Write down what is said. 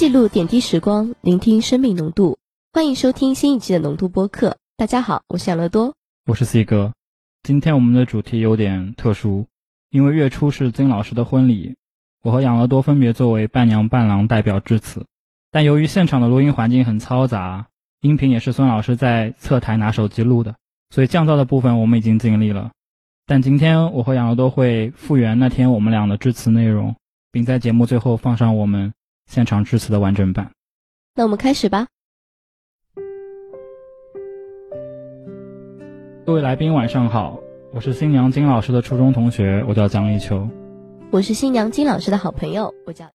记录点滴时光，聆听生命浓度。欢迎收听新一期的浓度播客。大家好，我是养乐多，我是 C 哥。今天我们的主题有点特殊，因为月初是金老师的婚礼，我和养乐多分别作为伴娘伴郎代表致辞。但由于现场的录音环境很嘈杂，音频也是孙老师在侧台拿手机录的，所以降噪的部分我们已经尽力了。但今天我和养乐多会复原那天我们俩的致辞内容，并在节目最后放上我们现场致辞的完整版。那我们开始吧。各位来宾晚上好，我是新娘金老师的初中同学，我叫蒋立秋。我是新娘金老师的好朋友，我叫。